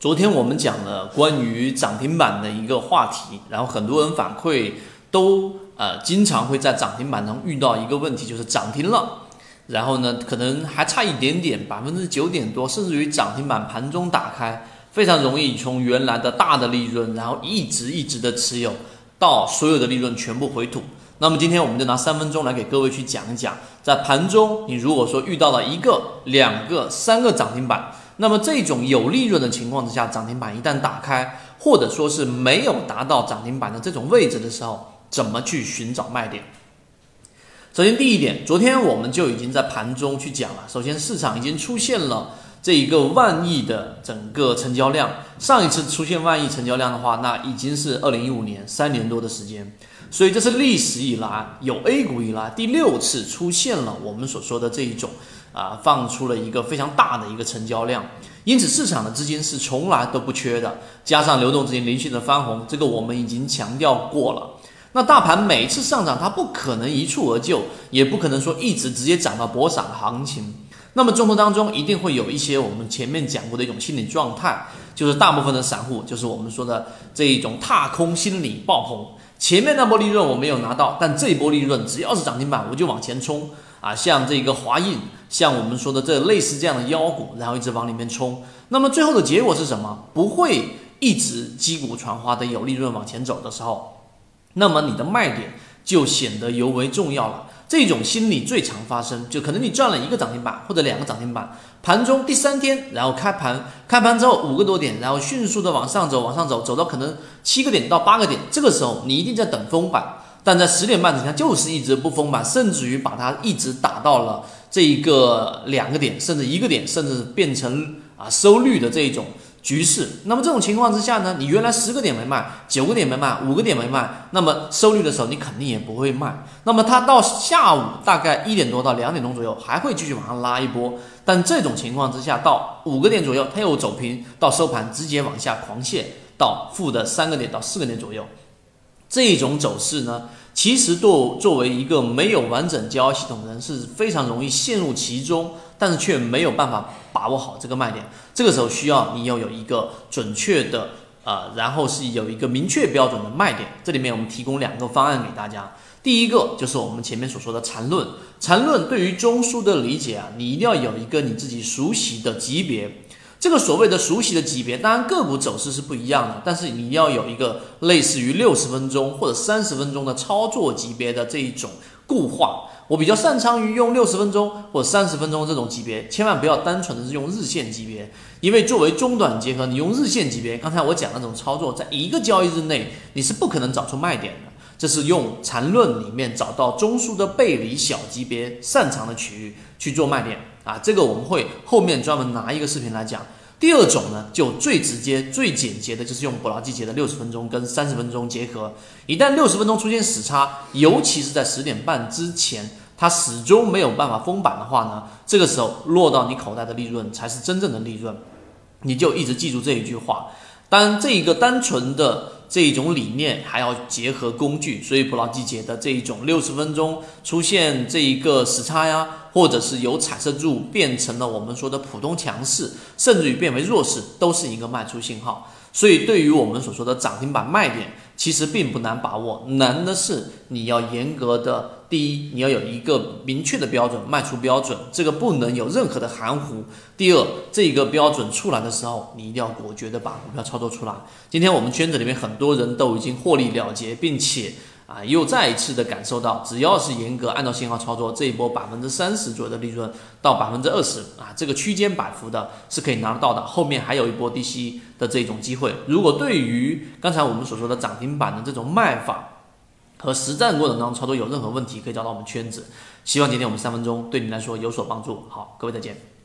昨天我们讲了关于涨停板的一个话题，然后很多人反馈都呃经常会在涨停板中遇到一个问题，就是涨停了，然后呢可能还差一点点，百分之九点多，甚至于涨停板盘中打开，非常容易从原来的大的利润，然后一直一直的持有到所有的利润全部回吐。那么今天我们就拿三分钟来给各位去讲一讲，在盘中你如果说遇到了一个、两个、三个涨停板。那么这种有利润的情况之下，涨停板一旦打开，或者说是没有达到涨停板的这种位置的时候，怎么去寻找卖点？首先第一点，昨天我们就已经在盘中去讲了。首先市场已经出现了这一个万亿的整个成交量，上一次出现万亿成交量的话，那已经是二零一五年三年多的时间，所以这是历史以来有 A 股以来第六次出现了我们所说的这一种。啊，放出了一个非常大的一个成交量，因此市场的资金是从来都不缺的。加上流动资金连续的翻红，这个我们已经强调过了。那大盘每次上涨，它不可能一蹴而就，也不可能说一直直接涨到博涨的行情。那么中途当中一定会有一些我们前面讲过的一种心理状态，就是大部分的散户，就是我们说的这一种踏空心理爆棚。前面那波利润我没有拿到，但这一波利润只要是涨停板，我就往前冲。啊，像这个华印，像我们说的这类似这样的妖股，然后一直往里面冲，那么最后的结果是什么？不会一直击鼓传花的有利润往前走的时候，那么你的卖点就显得尤为重要了。这种心理最常发生，就可能你赚了一个涨停板或者两个涨停板，盘中第三天，然后开盘，开盘之后五个多点，然后迅速的往上走，往上走，走到可能七个点到八个点，这个时候你一定在等封板。但在十点半之前就是一直不封板，甚至于把它一直打到了这一个两个点，甚至一个点，甚至变成啊收绿的这一种局势。那么这种情况之下呢，你原来十个点没卖，九个点没卖，五个点没卖，那么收绿的时候你肯定也不会卖。那么它到下午大概一点多到两点钟左右还会继续往上拉一波，但这种情况之下到五个点左右它又走平，到收盘直接往下狂泻到负的三个点到四个点左右。这种走势呢，其实作作为一个没有完整交易系统的人是非常容易陷入其中，但是却没有办法把握好这个卖点。这个时候需要你要有一个准确的呃，然后是有一个明确标准的卖点。这里面我们提供两个方案给大家。第一个就是我们前面所说的缠论，缠论对于中枢的理解啊，你一定要有一个你自己熟悉的级别。这个所谓的熟悉的级别，当然个股走势是不一样的，但是你要有一个类似于六十分钟或者三十分钟的操作级别的这一种固化。我比较擅长于用六十分钟或者三十分钟这种级别，千万不要单纯的是用日线级别，因为作为中短结合，你用日线级别，刚才我讲那种操作，在一个交易日内你是不可能找出卖点的。这是用缠论里面找到中枢的背离小级别擅长的区域去做卖点啊，这个我们会后面专门拿一个视频来讲。第二种呢，就最直接、最简洁的，就是用伯劳季节的六十分钟跟三十分钟结合。一旦六十分钟出现死差，尤其是在十点半之前，它始终没有办法封板的话呢，这个时候落到你口袋的利润才是真正的利润。你就一直记住这一句话。当这一个单纯的。这一种理念还要结合工具，所以普劳季节的这一种六十分钟出现这一个时差呀，或者是由彩色柱变成了我们说的普通强势，甚至于变为弱势，都是一个卖出信号。所以，对于我们所说的涨停板卖点，其实并不难把握，难的是你要严格的，第一，你要有一个明确的标准，卖出标准，这个不能有任何的含糊。第二，这个标准出来的时候，你一定要果决的把股票操作出来。今天我们圈子里面很多人都已经获利了结，并且。啊，又再一次的感受到，只要是严格按照信号操作，这一波百分之三十左右的利润到百分之二十啊，这个区间摆幅的是可以拿得到的。后面还有一波低吸的这种机会。如果对于刚才我们所说的涨停板的这种卖法和实战过程当中操作有任何问题，可以找到我们圈子。希望今天我们三分钟对你来说有所帮助。好，各位再见。